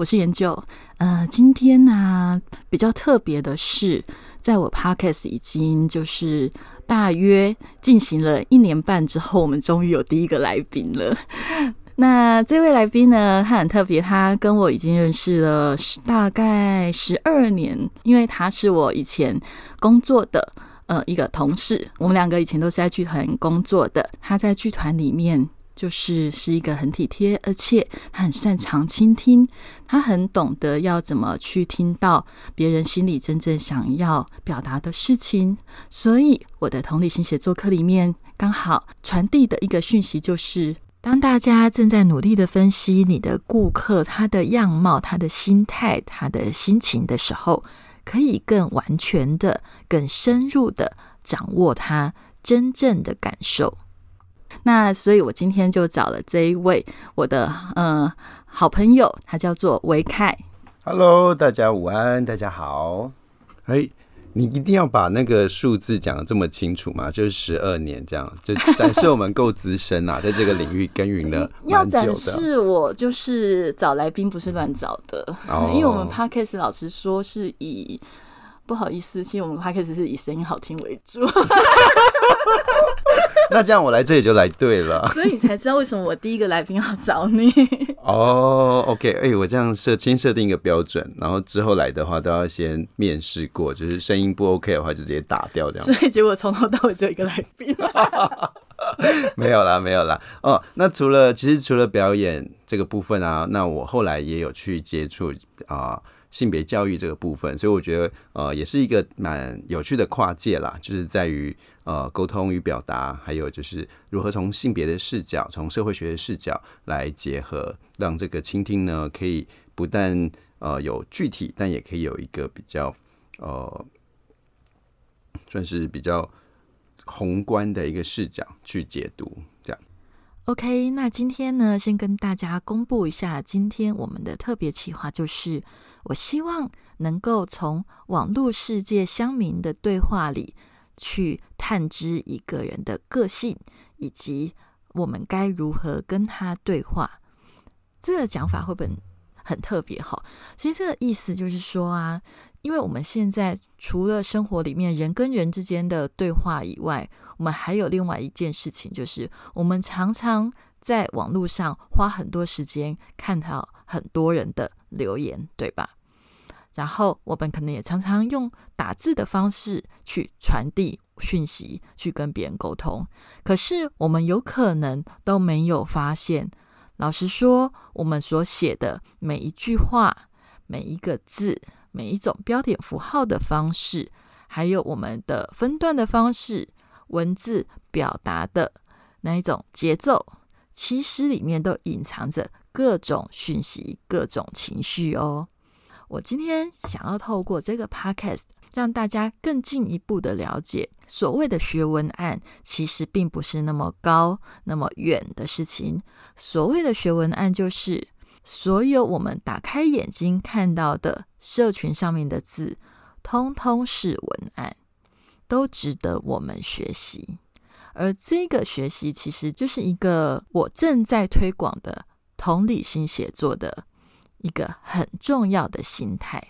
我是研究，呃，今天呢比较特别的是，在我 podcast 已经就是大约进行了一年半之后，我们终于有第一个来宾了。那这位来宾呢，他很特别，他跟我已经认识了大概十二年，因为他是我以前工作的呃一个同事，我们两个以前都是在剧团工作的，他在剧团里面。就是是一个很体贴，而且他很擅长倾听，他很懂得要怎么去听到别人心里真正想要表达的事情。所以我的同理心写作课里面，刚好传递的一个讯息就是：当大家正在努力的分析你的顾客他的样貌、他的心态、他的心情的时候，可以更完全的、更深入的掌握他真正的感受。那所以，我今天就找了这一位我的呃好朋友，他叫做维凯。Hello，大家午安，大家好。哎，你一定要把那个数字讲的这么清楚吗？就是十二年这样，就 展示我们够资深啊，在这个领域耕耘了 要展示我就是找来宾不是乱找的，因为我们 Parkes 老师说是以。不好意思，其实我们开始是以声音好听为主。那这样我来这里就来对了，所以你才知道为什么我第一个来宾要找你。哦，OK，哎，我这样设先设定一个标准，然后之后来的话都要先面试过，就是声音不 OK 的话就直接打掉这样。所以结果从头到尾只有一个来宾。没有啦，没有啦。哦，那除了其实除了表演这个部分啊，那我后来也有去接触啊。性别教育这个部分，所以我觉得呃也是一个蛮有趣的跨界啦，就是在于呃沟通与表达，还有就是如何从性别的视角，从社会学的视角来结合，让这个倾听呢可以不但呃有具体，但也可以有一个比较呃算是比较宏观的一个视角去解读这样。OK，那今天呢，先跟大家公布一下，今天我们的特别企划就是。我希望能够从网络世界乡民的对话里去探知一个人的个性，以及我们该如何跟他对话。这个讲法会不会很特别？哈，其实这个意思就是说啊，因为我们现在除了生活里面人跟人之间的对话以外，我们还有另外一件事情，就是我们常常在网络上花很多时间看到。很多人的留言，对吧？然后我们可能也常常用打字的方式去传递讯息，去跟别人沟通。可是我们有可能都没有发现，老实说，我们所写的每一句话、每一个字、每一种标点符号的方式，还有我们的分段的方式、文字表达的那一种节奏，其实里面都隐藏着。各种讯息，各种情绪哦。我今天想要透过这个 podcast，让大家更进一步的了解，所谓的学文案，其实并不是那么高、那么远的事情。所谓的学文案，就是所有我们打开眼睛看到的社群上面的字，通通是文案，都值得我们学习。而这个学习，其实就是一个我正在推广的。同理心写作的一个很重要的心态。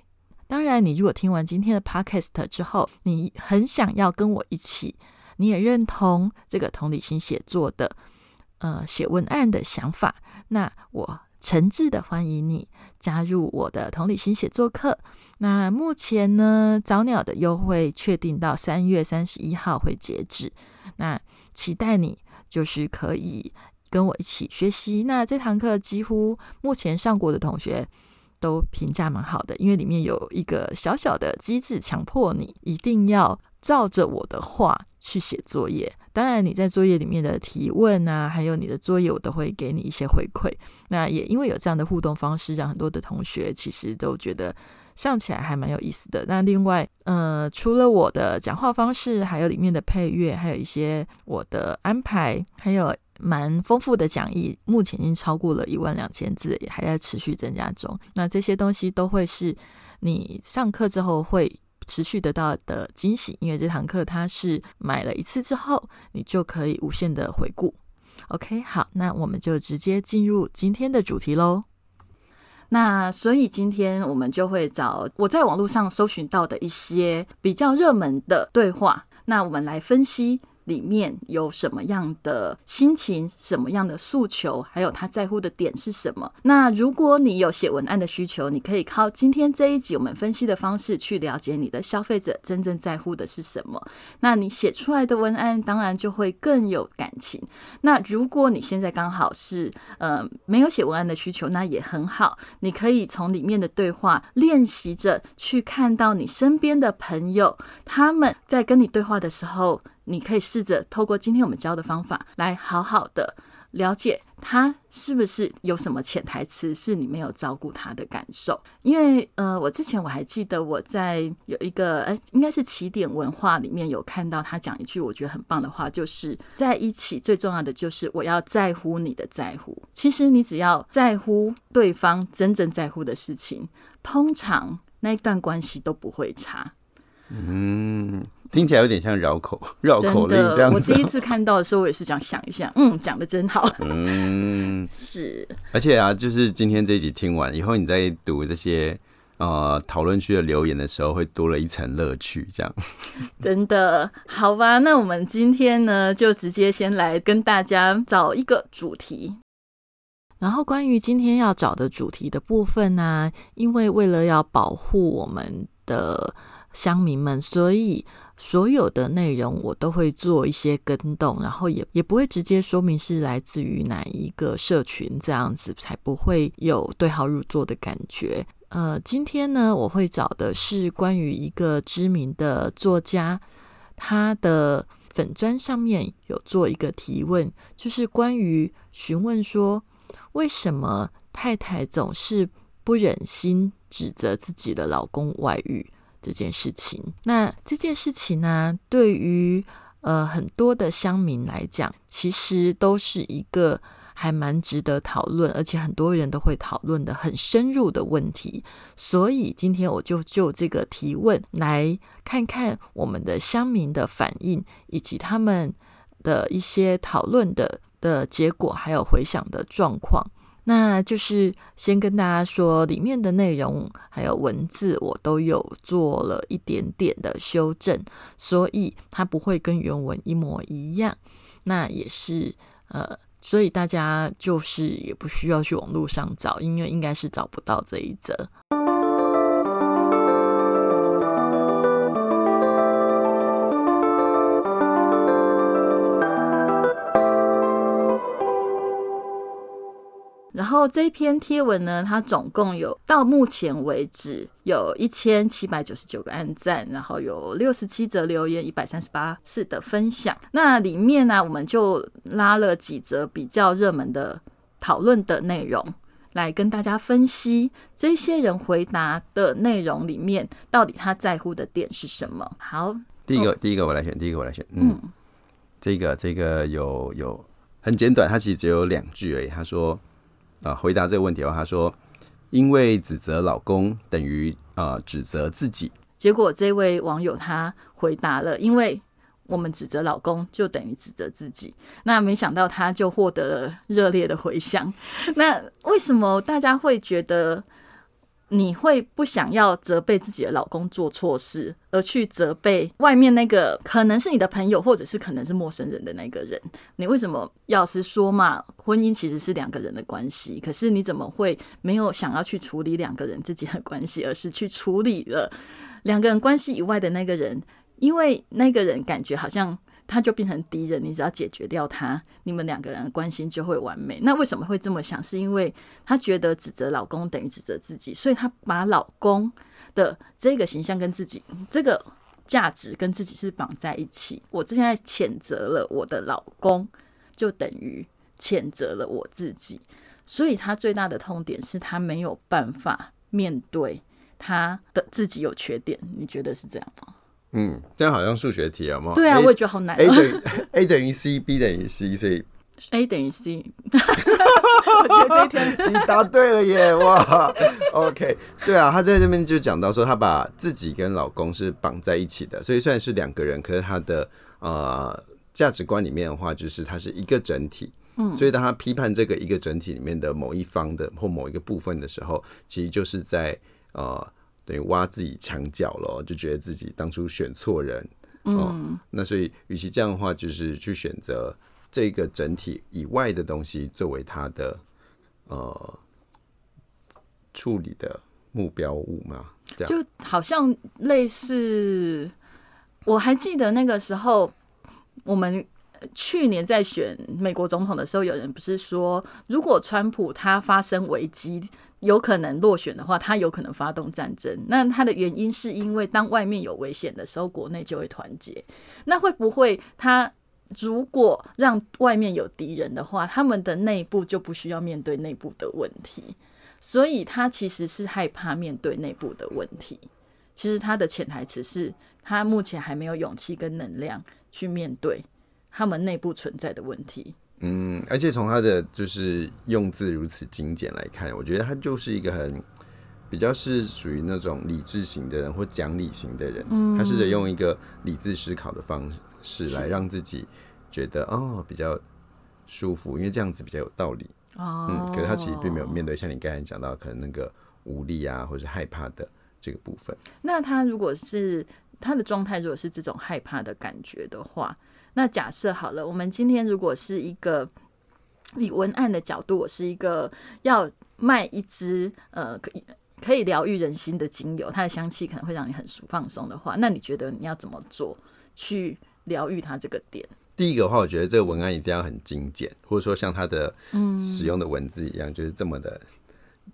当然，你如果听完今天的 podcast 之后，你很想要跟我一起，你也认同这个同理心写作的呃写文案的想法，那我诚挚的欢迎你加入我的同理心写作课。那目前呢，早鸟的优惠确定到三月三十一号会截止，那期待你就是可以。跟我一起学习，那这堂课几乎目前上过的同学都评价蛮好的，因为里面有一个小小的机制，强迫你一定要照着我的话去写作业。当然你在作业里面的提问啊，还有你的作业，我都会给你一些回馈。那也因为有这样的互动方式，让很多的同学其实都觉得上起来还蛮有意思的。那另外，呃，除了我的讲话方式，还有里面的配乐，还有一些我的安排，还有蛮丰富的讲义，目前已经超过了一万两千字，也还在持续增加中。那这些东西都会是你上课之后会。持续得到的惊喜，因为这堂课它是买了一次之后，你就可以无限的回顾。OK，好，那我们就直接进入今天的主题喽。那所以今天我们就会找我在网络上搜寻到的一些比较热门的对话，那我们来分析。里面有什么样的心情，什么样的诉求，还有他在乎的点是什么？那如果你有写文案的需求，你可以靠今天这一集我们分析的方式去了解你的消费者真正在乎的是什么。那你写出来的文案当然就会更有感情。那如果你现在刚好是呃没有写文案的需求，那也很好，你可以从里面的对话练习着去看到你身边的朋友他们在跟你对话的时候。你可以试着透过今天我们教的方法，来好好的了解他是不是有什么潜台词是你没有照顾他的感受。因为呃，我之前我还记得我在有一个哎，应该是起点文化里面有看到他讲一句我觉得很棒的话，就是在一起最重要的就是我要在乎你的在乎。其实你只要在乎对方真正在乎的事情，通常那一段关系都不会差。嗯。听起来有点像绕口 绕口令这样子。我第一次看到的时候，我也是这样想一下，嗯，讲的真好。嗯，是。而且啊，就是今天这一集听完以后，你在读这些呃讨论区的留言的时候，会多了一层乐趣。这样，真的好吧？那我们今天呢，就直接先来跟大家找一个主题。然后关于今天要找的主题的部分呢，因为为了要保护我们的乡民们，所以。所有的内容我都会做一些跟动，然后也也不会直接说明是来自于哪一个社群，这样子才不会有对号入座的感觉。呃，今天呢，我会找的是关于一个知名的作家，他的粉砖上面有做一个提问，就是关于询问说，为什么太太总是不忍心指责自己的老公外遇？这件事情，那这件事情呢，对于呃很多的乡民来讲，其实都是一个还蛮值得讨论，而且很多人都会讨论的很深入的问题。所以今天我就就这个提问来看看我们的乡民的反应，以及他们的一些讨论的的结果，还有回想的状况。那就是先跟大家说，里面的内容还有文字，我都有做了一点点的修正，所以它不会跟原文一模一样。那也是呃，所以大家就是也不需要去网络上找，因为应该是找不到这一则。然后这篇贴文呢，它总共有到目前为止有一千七百九十九个按赞，然后有六十七则留言，一百三十八次的分享。那里面呢，我们就拉了几则比较热门的讨论的内容，来跟大家分析这些人回答的内容里面，到底他在乎的点是什么。好，第一个，第一个我来选，第一个我来选。嗯，这个这个有有很简短，它其实只有两句而已。他说。啊，回答这个问题的话，他说：“因为指责老公等于啊指责自己。”结果这位网友他回答了：“因为我们指责老公，就等于指责自己。”那没想到他就获得了热烈的回响。那为什么大家会觉得？你会不想要责备自己的老公做错事，而去责备外面那个可能是你的朋友，或者是可能是陌生人的那个人？你为什么要是说嘛？婚姻其实是两个人的关系，可是你怎么会没有想要去处理两个人之间的关系，而是去处理了两个人关系以外的那个人？因为那个人感觉好像。他就变成敌人，你只要解决掉他，你们两个人的关系就会完美。那为什么会这么想？是因为他觉得指责老公等于指责自己，所以他把老公的这个形象跟自己这个价值跟自己是绑在一起。我现在谴责了我的老公，就等于谴责了我自己。所以他最大的痛点是他没有办法面对他的自己有缺点。你觉得是这样吗？嗯，这样好像数学题啊嘛？对啊，我也觉得好难。A 等于 A 等于 C，B 等于 C，所以 A 等于 C。我觉得这一天 你答对了耶！哇，OK，对啊，他在这边就讲到说，他把自己跟老公是绑在一起的，所以虽然是两个人，可是他的呃价值观里面的话，就是他是一个整体。嗯，所以当他批判这个一个整体里面的某一方的或某一个部分的时候，其实就是在呃等于挖自己墙角了，就觉得自己当初选错人。嗯，那所以与其这样的话，就是去选择这个整体以外的东西作为他的呃处理的目标物嘛？这样就好像类似，我还记得那个时候我们。去年在选美国总统的时候，有人不是说，如果川普他发生危机，有可能落选的话，他有可能发动战争。那他的原因是因为当外面有危险的时候，国内就会团结。那会不会他如果让外面有敌人的话，他们的内部就不需要面对内部的问题？所以他其实是害怕面对内部的问题。其实他的潜台词是他目前还没有勇气跟能量去面对。他们内部存在的问题。嗯，而且从他的就是用字如此精简来看，我觉得他就是一个很比较是属于那种理智型的人或讲理型的人。嗯，他试着用一个理智思考的方式来让自己觉得哦比较舒服，因为这样子比较有道理。哦，嗯，可是他其实并没有面对像你刚才讲到可能那个无力啊或是害怕的这个部分。那他如果是他的状态，如果是这种害怕的感觉的话。那假设好了，我们今天如果是一个以文案的角度，我是一个要卖一支呃可以可以疗愈人心的精油，它的香气可能会让你很舒放松的话，那你觉得你要怎么做去疗愈它这个点？第一个的话，我觉得这个文案一定要很精简，或者说像它的使用的文字一样，就是这么的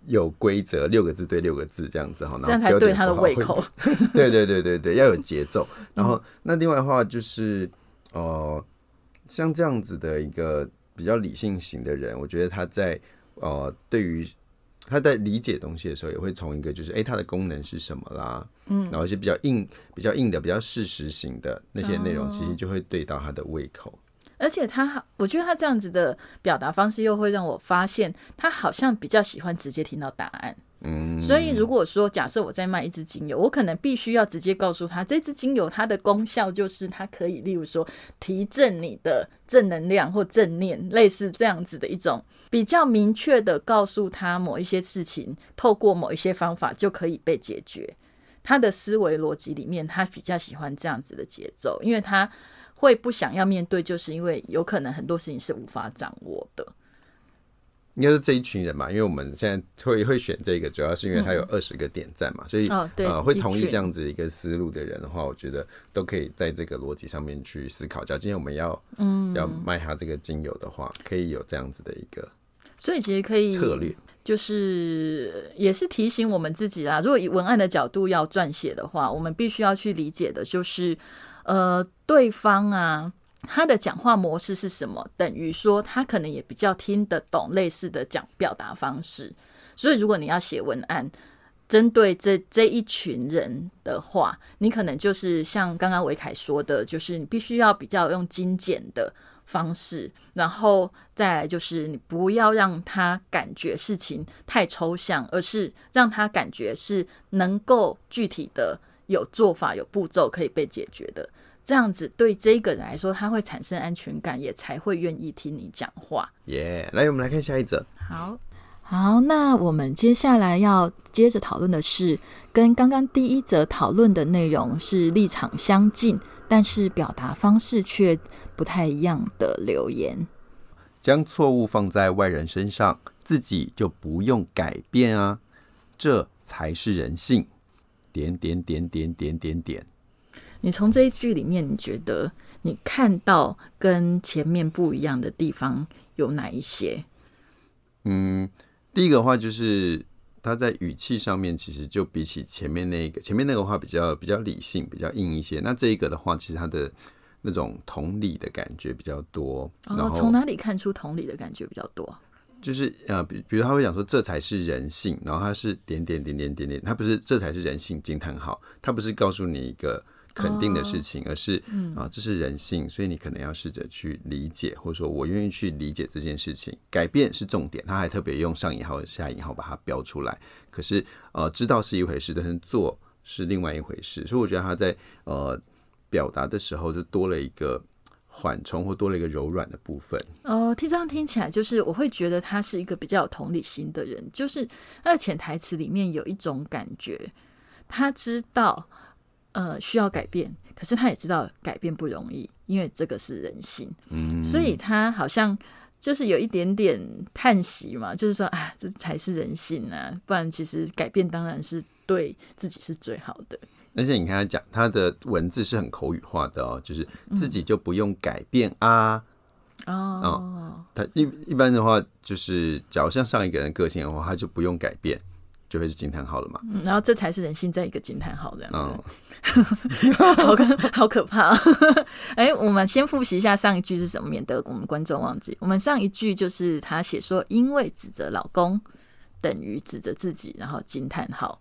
有规则，六个字对六个字这样子哈，这样才对他的胃口。对对对对对，要有节奏。然后那另外的话就是。哦，像这样子的一个比较理性型的人，我觉得他在呃，对于他在理解东西的时候，也会从一个就是，哎，它的功能是什么啦，嗯，然后一些比较硬、比较硬的、比较事实型的那些内容，其实就会对到他的胃口。而且他，我觉得他这样子的表达方式，又会让我发现，他好像比较喜欢直接听到答案。所以如果说假设我在卖一支精油，我可能必须要直接告诉他，这支精油它的功效就是它可以，例如说提振你的正能量或正念，类似这样子的一种比较明确的告诉他某一些事情，透过某一些方法就可以被解决。他的思维逻辑里面，他比较喜欢这样子的节奏，因为他。会不想要面对，就是因为有可能很多事情是无法掌握的。应该是这一群人嘛，因为我们现在会会选这个，主要是因为他有二十个点赞嘛，所以呃会同意这样子一个思路的人的话，我觉得都可以在这个逻辑上面去思考。假如今天我们要嗯要卖他这个精油的话，可以有这样子的一个，所以其实可以策略，就是也是提醒我们自己啦。如果以文案的角度要撰写的话，我们必须要去理解的就是。呃，对方啊，他的讲话模式是什么？等于说他可能也比较听得懂类似的讲表达方式。所以，如果你要写文案，针对这这一群人的话，你可能就是像刚刚维凯说的，就是你必须要比较用精简的方式，然后再来就是你不要让他感觉事情太抽象，而是让他感觉是能够具体的。有做法、有步骤可以被解决的，这样子对这个人来说，他会产生安全感，也才会愿意听你讲话。耶，来，我们来看下一则。好，好，那我们接下来要接着讨论的是，跟刚刚第一则讨论的内容是立场相近，但是表达方式却不太一样的留言。将错误放在外人身上，自己就不用改变啊，这才是人性。点点点点点点点。你从这一句里面，你觉得你看到跟前面不一样的地方有哪一些？嗯，第一个话就是，他在语气上面其实就比起前面那个前面那个话比较比较理性，比较硬一些。那这一个的话，其实他的那种同理的感觉比较多。然后从哪里看出同理的感觉比较多？就是呃，比比如他会讲说这才是人性，然后他是点点点点点点，他不是这才是人性惊叹号，他不是告诉你一个。肯定的事情，而是啊，这是人性，所以你可能要试着去理解，或者说我愿意去理解这件事情。改变是重点，他还特别用上引号、下引号把它标出来。可是呃，知道是一回事，但是做是另外一回事。所以我觉得他在呃表达的时候，就多了一个缓冲，或多了一个柔软的部分。哦，听这样听起来，就是我会觉得他是一个比较有同理心的人。就是他的潜台词里面有一种感觉，他知道。呃，需要改变，可是他也知道改变不容易，因为这个是人性，嗯，所以他好像就是有一点点叹息嘛，就是说啊，这才是人性啊，不然其实改变当然是对自己是最好的。而且你看他讲，他的文字是很口语化的哦，就是自己就不用改变啊，哦，他一一般的话，就是假如像上一个人个性的话，他就不用改变。就会是惊叹号了嘛？嗯，然后这才是人性，在一个惊叹号这样子，好可好可怕。哎，我们先复习一下上一句是什么，免得我们观众忘记。我们上一句就是他写说，因为指责老公等于指责自己，然后惊叹号。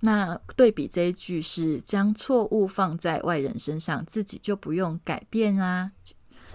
那对比这一句是将错误放在外人身上，自己就不用改变啊。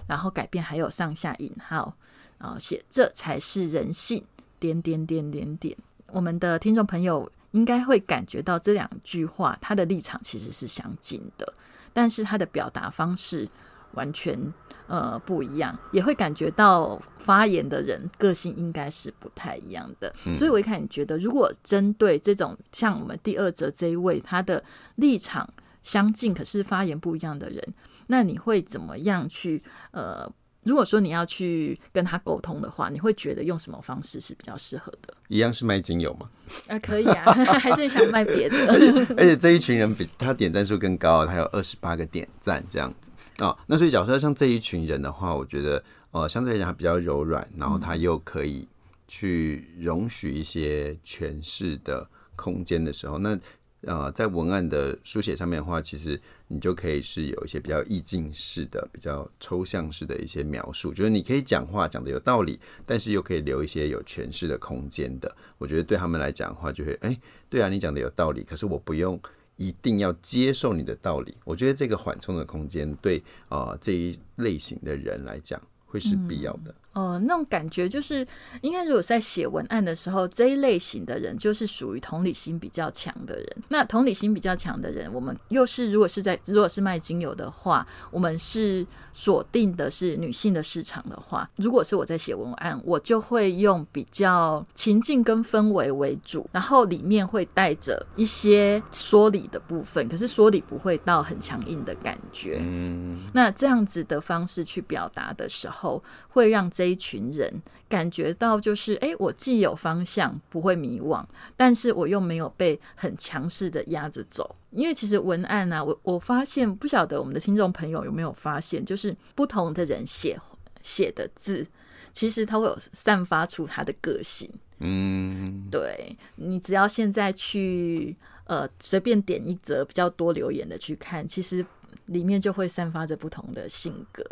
然后改变还有上下引号，然后写这才是人性，点点点点点。我们的听众朋友应该会感觉到这两句话，他的立场其实是相近的，但是他的表达方式完全呃不一样，也会感觉到发言的人个性应该是不太一样的。所以我一看，你觉得，如果针对这种像我们第二则这一位，他的立场相近，可是发言不一样的人，那你会怎么样去呃？如果说你要去跟他沟通的话，你会觉得用什么方式是比较适合的？一样是卖精油吗？啊，可以啊，还是你想卖别的？而且这一群人比他点赞数更高，他有二十八个点赞这样子啊。那所以假设像这一群人的话，我觉得呃相对来讲他比较柔软，然后他又可以去容许一些诠释的空间的时候，那。呃，在文案的书写上面的话，其实你就可以是有一些比较意境式的、比较抽象式的一些描述，就是你可以讲话讲的有道理，但是又可以留一些有诠释的空间的。我觉得对他们来讲的话，就会哎，对啊，你讲的有道理，可是我不用一定要接受你的道理。我觉得这个缓冲的空间，对啊这一类型的人来讲，会是必要的。哦，那种感觉就是，应该如果在写文案的时候，这一类型的人就是属于同理心比较强的人。那同理心比较强的人，我们又是如果是在如果是卖精油的话，我们是锁定的是女性的市场的话，如果是我在写文案，我就会用比较情境跟氛围为主，然后里面会带着一些说理的部分，可是说理不会到很强硬的感觉。嗯，那这样子的方式去表达的时候，会让这这一群人感觉到就是，哎，我既有方向，不会迷惘，但是我又没有被很强势的压着走。因为其实文案啊，我我发现不晓得我们的听众朋友有没有发现，就是不同的人写写的字，其实他会有散发出他的个性。嗯，对你只要现在去呃随便点一则比较多留言的去看，其实里面就会散发着不同的性格。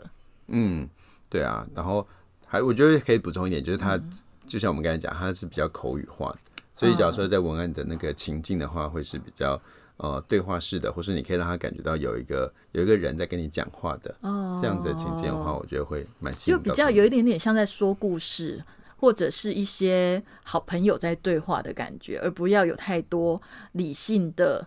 嗯，对啊，然后。还我觉得可以补充一点，就是他就像我们刚才讲，他是比较口语化的，所以假如说在文案的那个情境的话，会是比较呃对话式的，或是你可以让他感觉到有一个有一个人在跟你讲话的哦，这样子的情境的话，我觉得会蛮就比较有一点点像在说故事，或者是一些好朋友在对话的感觉，而不要有太多理性的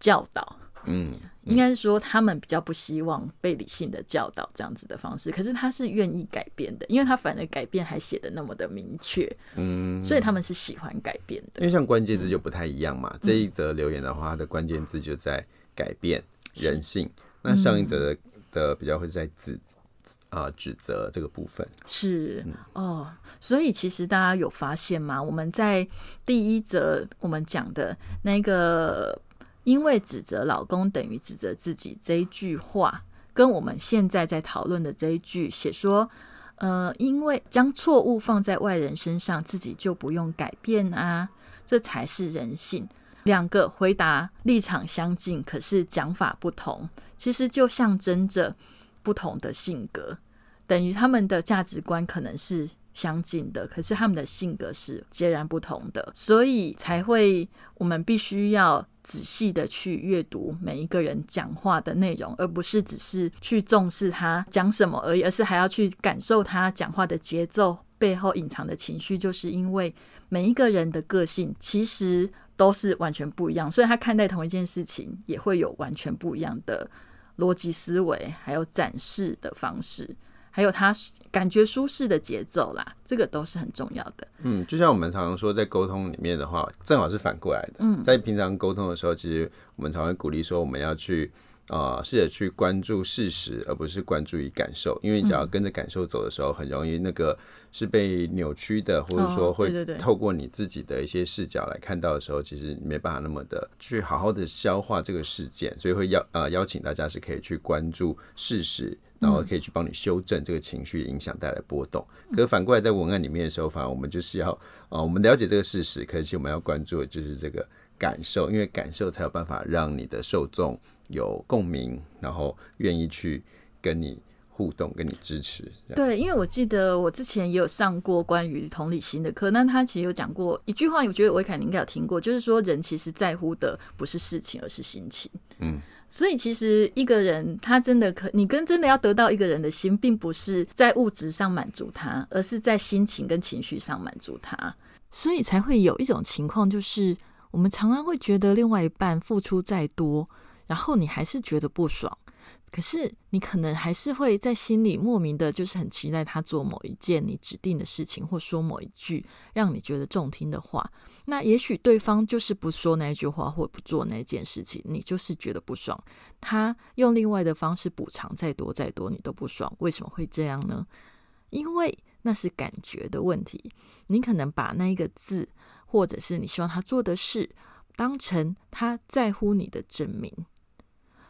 教导。嗯。应该是说，他们比较不希望被理性的教导这样子的方式，可是他是愿意改变的，因为他反而改变还写的那么的明确，嗯，所以他们是喜欢改变的。因为像关键字就不太一样嘛，这一则留言的话，它的关键字就在改变人性，那上一则的的比较会在指啊指责这个部分。是哦，所以其实大家有发现吗？我们在第一则我们讲的那个。因为指责老公等于指责自己这一句话，跟我们现在在讨论的这一句写说，呃，因为将错误放在外人身上，自己就不用改变啊，这才是人性。两个回答立场相近，可是讲法不同，其实就象征着不同的性格，等于他们的价值观可能是相近的，可是他们的性格是截然不同的，所以才会我们必须要仔细的去阅读每一个人讲话的内容，而不是只是去重视他讲什么而已，而是还要去感受他讲话的节奏背后隐藏的情绪，就是因为每一个人的个性其实。都是完全不一样，所以他看待同一件事情也会有完全不一样的逻辑思维，还有展示的方式，还有他感觉舒适的节奏啦，这个都是很重要的。嗯，就像我们常常说，在沟通里面的话，正好是反过来的。嗯，在平常沟通的时候，其实我们常会鼓励说，我们要去。啊，试着去关注事实，而不是关注于感受。因为你只要跟着感受走的时候，很容易那个是被扭曲的，或者说会透过你自己的一些视角来看到的时候，其实没办法那么的去好好的消化这个事件。所以会邀呃邀请大家是可以去关注事实，然后可以去帮你修正这个情绪影响带来波动。可是反过来在文案里面的时候，反而我们就是要啊，我们了解这个事实，可是我们要关注的就是这个感受，因为感受才有办法让你的受众。有共鸣，然后愿意去跟你互动、跟你支持。对，因为我记得我之前也有上过关于同理心的课，那他其实有讲过一句话，我觉得维凯你应该有听过，就是说人其实在乎的不是事情，而是心情。嗯，所以其实一个人他真的可，你跟真的要得到一个人的心，并不是在物质上满足他，而是在心情跟情绪上满足他，所以才会有一种情况，就是我们常常会觉得另外一半付出再多。然后你还是觉得不爽，可是你可能还是会在心里莫名的，就是很期待他做某一件你指定的事情，或说某一句让你觉得中听的话。那也许对方就是不说那句话，或不做那件事情，你就是觉得不爽。他用另外的方式补偿再多再多，你都不爽。为什么会这样呢？因为那是感觉的问题。你可能把那一个字，或者是你希望他做的事，当成他在乎你的证明。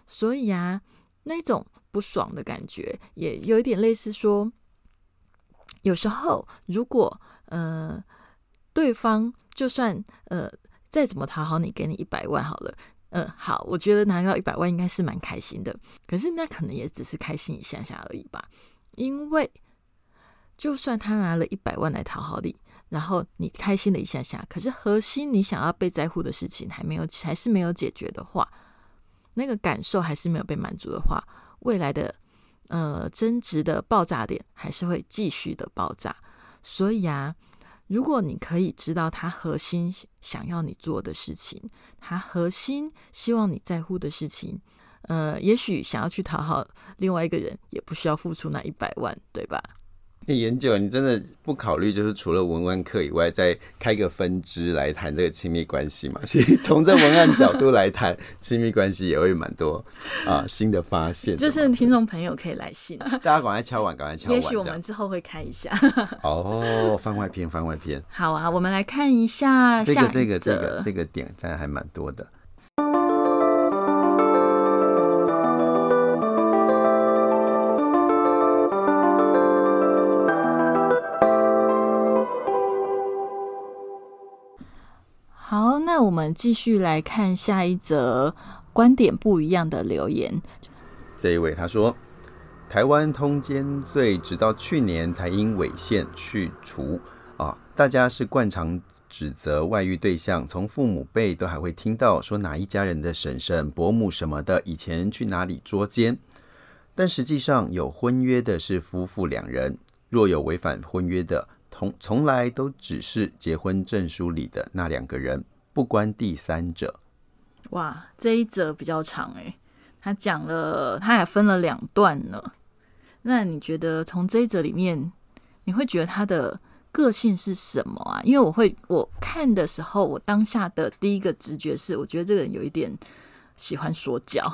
所以啊，那种不爽的感觉，也有一点类似说，有时候如果呃对方就算呃再怎么讨好你，给你一百万好了，嗯，好，我觉得拿到一百万应该是蛮开心的。可是那可能也只是开心一下下而已吧，因为就算他拿了一百万来讨好你，然后你开心了一下下，可是核心你想要被在乎的事情还没有，还是没有解决的话。那个感受还是没有被满足的话，未来的呃争执的爆炸点还是会继续的爆炸。所以啊，如果你可以知道他核心想要你做的事情，他核心希望你在乎的事情，呃，也许想要去讨好另外一个人，也不需要付出那一百万，对吧？你研究，你真的不考虑，就是除了文案课以外，再开个分支来谈这个亲密关系嘛？其实从这文案角度来谈亲密关系，也会蛮多啊新的发现。就是听众朋友可以来信，大家赶快敲碗，赶快敲碗。也许我们之后会开一下。哦，番外篇，番外篇。好啊，我们来看一下这个这个这个这个点，真的还蛮多的。继续来看下一则观点不一样的留言。这一位他说：“台湾通奸罪直到去年才因违宪去除啊，大家是惯常指责外遇对象，从父母辈都还会听到说哪一家人的婶婶、伯母什么的以前去哪里捉奸，但实际上有婚约的是夫妇两人，若有违反婚约的，从从来都只是结婚证书里的那两个人。”不关第三者，哇，这一则比较长哎，他讲了，他还分了两段呢。那你觉得从这一则里面，你会觉得他的个性是什么啊？因为我会我看的时候，我当下的第一个直觉是，我觉得这个人有一点喜欢说教，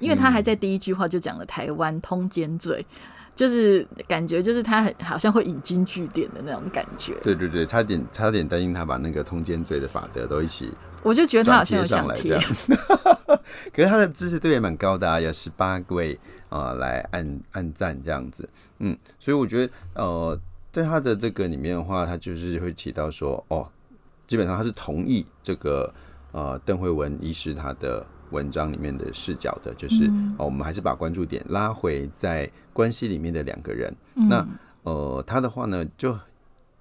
因为他还在第一句话就讲了台湾通奸罪。就是感觉就是他很好像会引经据典的那种感觉。对对对，差点差点担心他把那个通奸罪的法则都一起。我就觉得他好像有上来贴，可是他的支持度也蛮高的啊，有十八位啊来按按赞这样子，嗯，所以我觉得呃，在他的这个里面的话，他就是会提到说，哦，基本上他是同意这个呃邓慧文医师他的文章里面的视角的，就是哦，我们还是把关注点拉回在关系里面的两个人，那呃他的话呢就。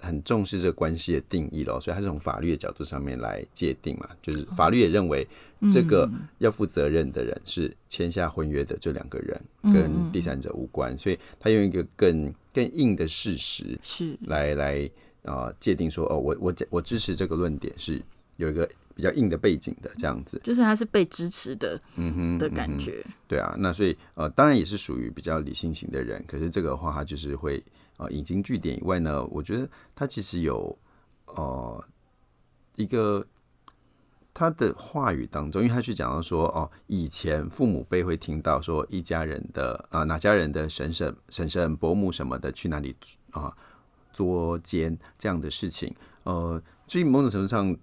很重视这个关系的定义咯，所以他是从法律的角度上面来界定嘛，就是法律也认为这个要负责任的人是签下婚约的这两个人，跟第三者无关，所以他用一个更更硬的事实是。来来啊界定说哦，我我我支持这个论点是有一个比较硬的背景的这样子，就是他是被支持的，嗯哼的感觉，对啊，那所以呃当然也是属于比较理性型的人，可是这个话他就是会。啊，引经据典以外呢，我觉得他其实有呃一个他的话语当中，因为他去讲到说，哦，以前父母辈会听到说一家人的啊哪家人的婶婶、婶婶、伯母什么的去哪里啊捉奸这样的事情，呃，所以某种程度上，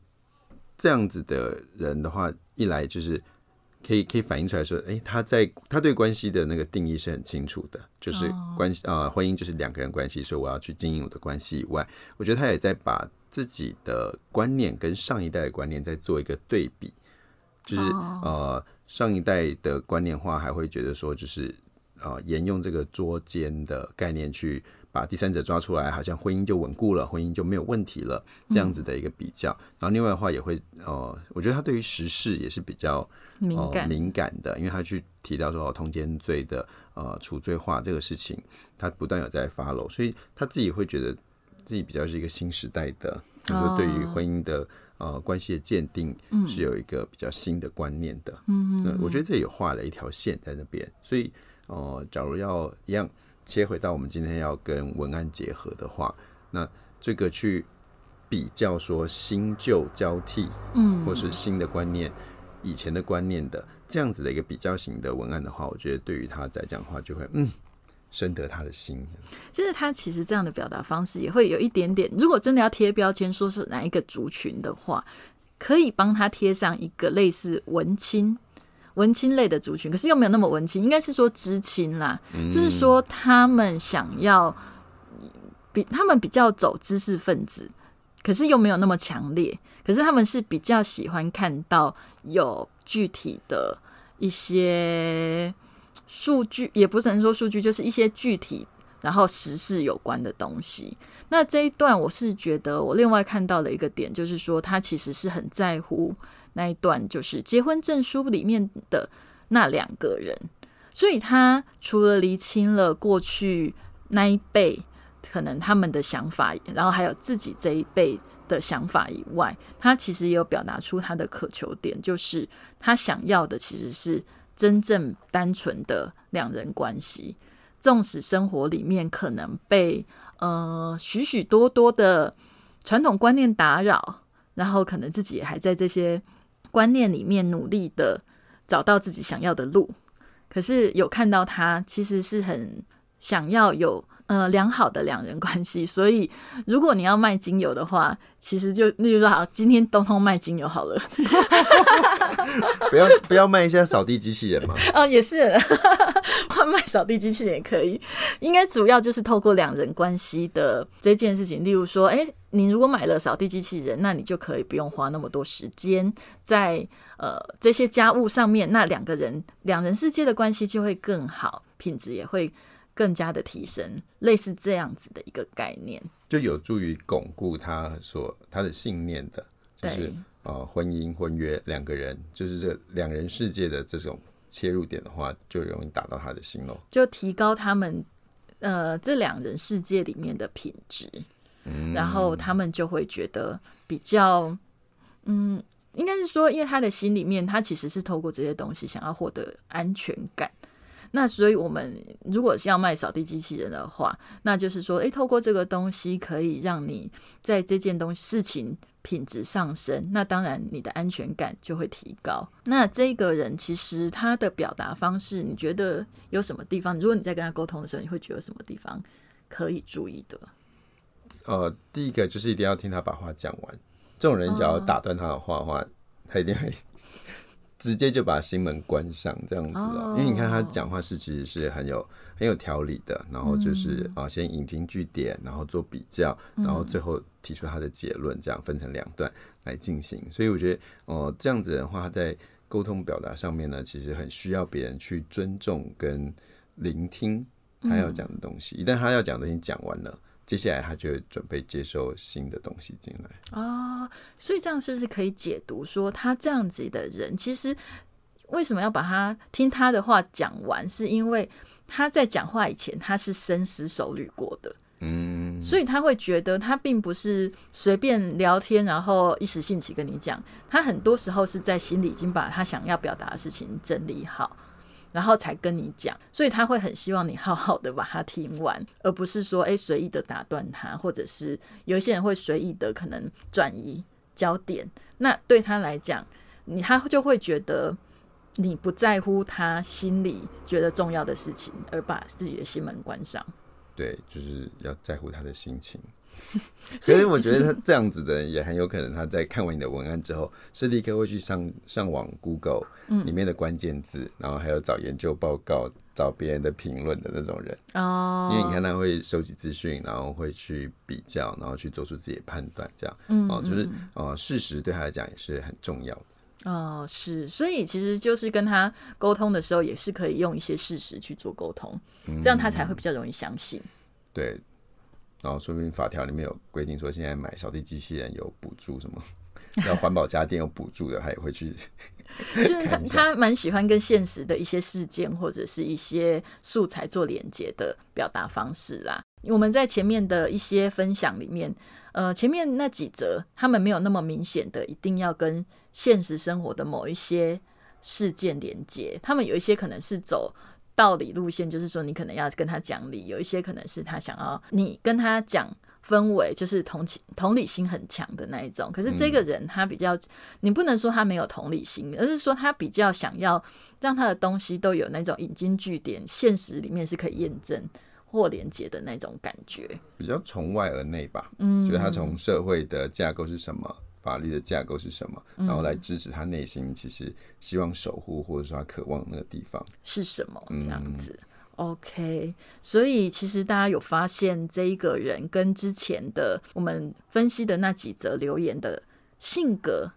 这样子的人的话，一来就是。可以可以反映出来说，哎，他在他对关系的那个定义是很清楚的，就是关系啊，婚姻就是两个人关系，所以我要去经营我的关系以外，我觉得他也在把自己的观念跟上一代的观念在做一个对比，就是呃，上一代的观念话还会觉得说，就是呃，沿用这个捉奸的概念去把第三者抓出来，好像婚姻就稳固了，婚姻就没有问题了，这样子的一个比较。然后另外的话也会呃，我觉得他对于时事也是比较。敏感敏感的，因为他去提到说通奸罪的呃处罪化这个事情，他不断有在发漏，所以他自己会觉得自己比较是一个新时代的，就是说对于婚姻的呃关系的鉴定是有一个比较新的观念的。嗯嗯，我觉得这也画了一条线在那边，所以呃，假如要一样切回到我们今天要跟文案结合的话，那这个去比较说新旧交替，嗯，或是新的观念。以前的观念的这样子的一个比较型的文案的话，我觉得对于他来讲的话，就会嗯深得他的心。就是他其实这样的表达方式也会有一点点，如果真的要贴标签，说是哪一个族群的话，可以帮他贴上一个类似文青、文青类的族群，可是又没有那么文青，应该是说知青啦。就是说他们想要比他们比较走知识分子。可是又没有那么强烈，可是他们是比较喜欢看到有具体的一些数据，也不能说数据，就是一些具体然后时事有关的东西。那这一段我是觉得，我另外看到的一个点就是说，他其实是很在乎那一段，就是结婚证书里面的那两个人，所以他除了厘清了过去那一辈。可能他们的想法，然后还有自己这一辈的想法以外，他其实也有表达出他的渴求点，就是他想要的其实是真正单纯的两人关系。纵使生活里面可能被呃许许多多的传统观念打扰，然后可能自己也还在这些观念里面努力的找到自己想要的路，可是有看到他其实是很想要有。呃，良好的两人关系，所以如果你要卖精油的话，其实就例如说，好，今天通通卖精油好了。不要不要卖一下扫地机器人吗？哦，也是，换卖扫地机器人也可以。应该主要就是透过两人关系的这件事情，例如说，哎，你如果买了扫地机器人，那你就可以不用花那么多时间在呃这些家务上面，那两个人两人世界的关系就会更好，品质也会。更加的提升，类似这样子的一个概念，就有助于巩固他所他的信念的，就是呃婚姻婚约两个人，就是这两人世界的这种切入点的话，就容易打到他的心咯，就提高他们呃这两人世界里面的品质，嗯，然后他们就会觉得比较，嗯，应该是说，因为他的心里面，他其实是透过这些东西想要获得安全感。那所以，我们如果是要卖扫地机器人的话，那就是说，诶，透过这个东西可以让你在这件东西事情品质上升，那当然你的安全感就会提高。那这个人其实他的表达方式，你觉得有什么地方？如果你在跟他沟通的时候，你会觉得什么地方可以注意的？呃，第一个就是一定要听他把话讲完。这种人只要打断他的话的话，他一定会直接就把心门关上，这样子哦。因为你看他讲话是其实是很有很有条理的，然后就是啊，先引经据典，然后做比较，然后最后提出他的结论，这样分成两段来进行。所以我觉得，哦，这样子的话，在沟通表达上面呢，其实很需要别人去尊重跟聆听他要讲的东西。一旦他要讲的东西讲完了。接下来他就准备接收新的东西进来哦，所以这样是不是可以解读说，他这样子的人，其实为什么要把他听他的话讲完？是因为他在讲话以前他是深思熟虑过的，嗯，所以他会觉得他并不是随便聊天，然后一时兴起跟你讲，他很多时候是在心里已经把他想要表达的事情整理好。然后才跟你讲，所以他会很希望你好好的把它听完，而不是说诶随意的打断他，或者是有一些人会随意的可能转移焦点。那对他来讲，你他就会觉得你不在乎他心里觉得重要的事情，而把自己的心门关上。对，就是要在乎他的心情。所以我觉得他这样子的人也很有可能，他在看完你的文案之后，是立刻会去上上网 Google 里面的关键字，然后还有找研究报告、找别人的评论的那种人哦。因为你看他会收集资讯，然后会去比较，然后去做出自己的判断，这样哦，就是呃，事实对他来讲也是很重要的。哦，是，所以其实就是跟他沟通的时候，也是可以用一些事实去做沟通，这样他才会比较容易相信。对。然后说明法条里面有规定说，现在买扫地机器人有补助，什么要环保家电有补助的，他也会去。就是他他蛮喜欢跟现实的一些事件或者是一些素材做连接的表达方式啦。我们在前面的一些分享里面，呃，前面那几则他们没有那么明显的一定要跟现实生活的某一些事件连接，他们有一些可能是走。道理路线就是说，你可能要跟他讲理，有一些可能是他想要你跟他讲氛围，就是同情同理心很强的那一种。可是这个人他比较，你不能说他没有同理心，而是说他比较想要让他的东西都有那种引经据典，现实里面是可以验证或连接的那种感觉，比较从外而内吧。嗯，就是他从社会的架构是什么。法律的架构是什么？然后来支持他内心其实希望守护或者说他渴望那个地方是什么？这样子，OK。所以其实大家有发现，这一个人跟之前的我们分析的那几则留言的性格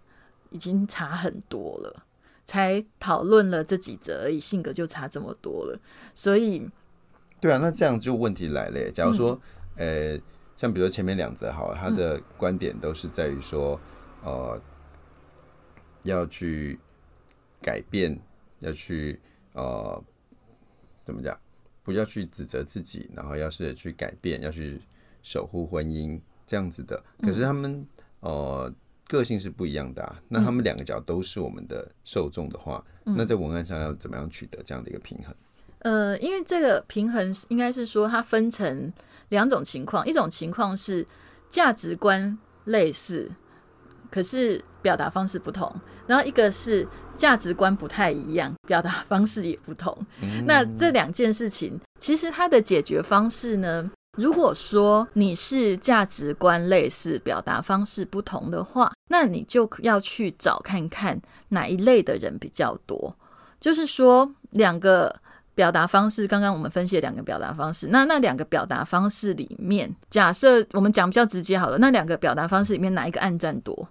已经差很多了。才讨论了这几则而已，性格就差这么多了。所以，对啊，那这样就问题来了。假如说，呃，像比如说前面两则好，他的观点都是在于说。呃，要去改变，要去呃，怎么讲？不要去指责自己，然后要试着去改变，要去守护婚姻这样子的。可是他们呃个性是不一样的啊。那他们两个角都是我们的受众的话，那在文案上要怎么样取得这样的一个平衡？呃，因为这个平衡应该是说它分成两种情况，一种情况是价值观类似。可是表达方式不同，然后一个是价值观不太一样，表达方式也不同。那这两件事情，其实它的解决方式呢？如果说你是价值观类似、表达方式不同的话，那你就要去找看看哪一类的人比较多。就是说，两个表达方式，刚刚我们分析两个表达方式，那那两个表达方式里面，假设我们讲比较直接好了，那两个表达方式里面哪一个暗战多？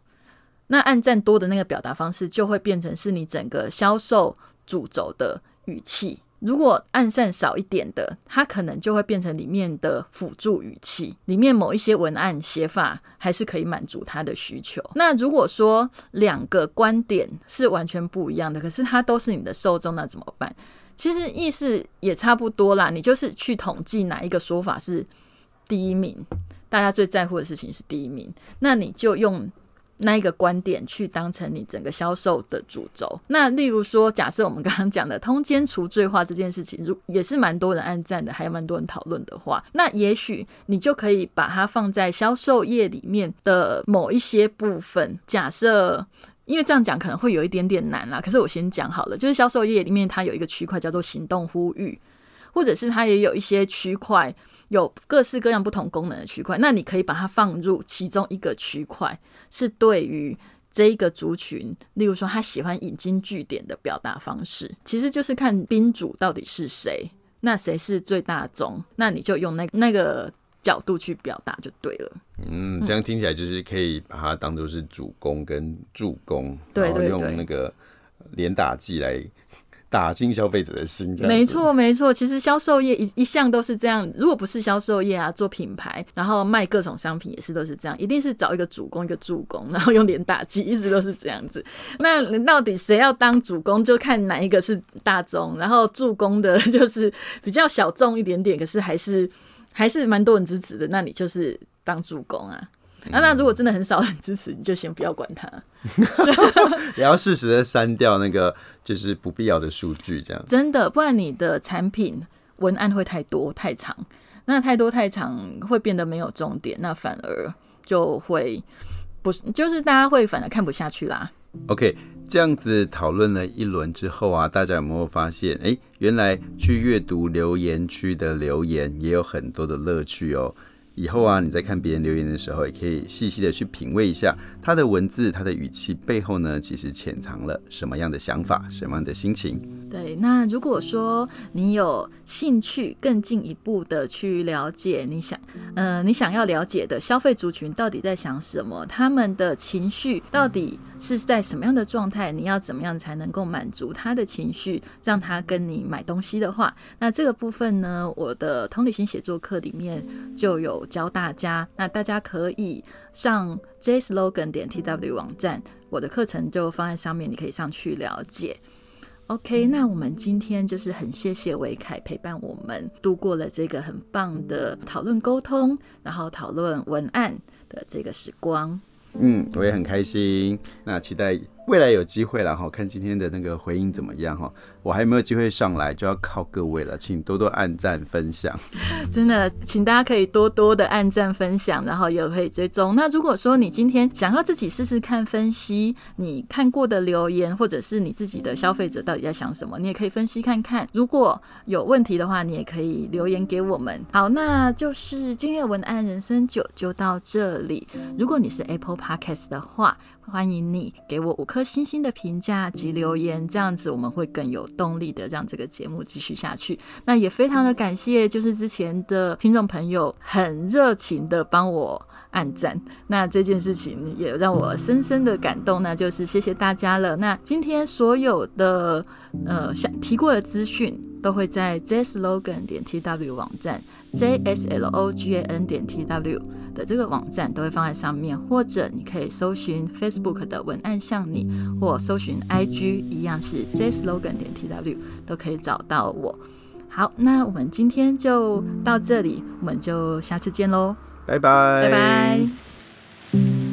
那按赞多的那个表达方式，就会变成是你整个销售主轴的语气。如果按赞少一点的，它可能就会变成里面的辅助语气，里面某一些文案写法还是可以满足他的需求。那如果说两个观点是完全不一样的，可是它都是你的受众，那怎么办？其实意思也差不多啦。你就是去统计哪一个说法是第一名，大家最在乎的事情是第一名，那你就用。那一个观点去当成你整个销售的主轴。那例如说，假设我们刚刚讲的通奸除罪化这件事情，如也是蛮多人按赞的，还有蛮多人讨论的话，那也许你就可以把它放在销售业里面的某一些部分。假设，因为这样讲可能会有一点点难啦，可是我先讲好了，就是销售业里面它有一个区块叫做行动呼吁，或者是它也有一些区块。有各式各样不同功能的区块，那你可以把它放入其中一个区块，是对于这一个族群，例如说他喜欢引经据典的表达方式，其实就是看宾主到底是谁，那谁是最大宗，那你就用那那个角度去表达就对了。嗯，这样听起来就是可以把它当做是主攻跟助攻，然后用那个连打技来。打进消费者的心，没错没错。其实销售业一一向都是这样，如果不是销售业啊，做品牌，然后卖各种商品也是都是这样，一定是找一个主攻一个助攻，然后用连打击，一直都是这样子。那到底谁要当主攻，就看哪一个是大众，然后助攻的 就是比较小众一点点，可是还是还是蛮多人支持的，那你就是当助攻啊。那那如果真的很少人支持，你就先不要管它，也要适时的删掉那个就是不必要的数据，这样真的，不然你的产品文案会太多太长，那太多太长会变得没有重点，那反而就会不是，就是大家会反而看不下去啦。OK，这样子讨论了一轮之后啊，大家有没有发现，哎，原来去阅读留言区的留言也有很多的乐趣哦。以后啊，你在看别人留言的时候，也可以细细的去品味一下他的文字、他的语气背后呢，其实潜藏了什么样的想法、什么样的心情。对，那如果说你有兴趣更进一步的去了解，你想，呃，你想要了解的消费族群到底在想什么，他们的情绪到底是在什么样的状态，你要怎么样才能够满足他的情绪，让他跟你买东西的话，那这个部分呢，我的同理心写作课里面就有。教大家，那大家可以上 jslogan 点 tw 网站，我的课程就放在上面，你可以上去了解。OK，那我们今天就是很谢谢维凯陪伴我们度过了这个很棒的讨论沟通，然后讨论文案的这个时光。嗯，我也很开心。那期待未来有机会了哈，看今天的那个回应怎么样哈。我还有没有机会上来，就要靠各位了，请多多按赞分享。真的，请大家可以多多的按赞分享，然后也可以追踪。那如果说你今天想要自己试试看分析你看过的留言，或者是你自己的消费者到底在想什么，你也可以分析看看。如果有问题的话，你也可以留言给我们。好，那就是今天的文案人生九就到这里。如果你是 Apple Podcast 的话，欢迎你给我五颗星星的评价及留言，这样子我们会更有。动力的让这个节目继续下去，那也非常的感谢，就是之前的听众朋友很热情的帮我按赞，那这件事情也让我深深的感动，那就是谢谢大家了。那今天所有的呃想提过的资讯。都会在 jslogan 点 tw 网站，jslogan 点 tw 的这个网站都会放在上面，或者你可以搜寻 Facebook 的文案像你，或搜寻 IG 一样是 jslogan 点 tw 都可以找到我。好，那我们今天就到这里，我们就下次见喽，拜拜，拜拜。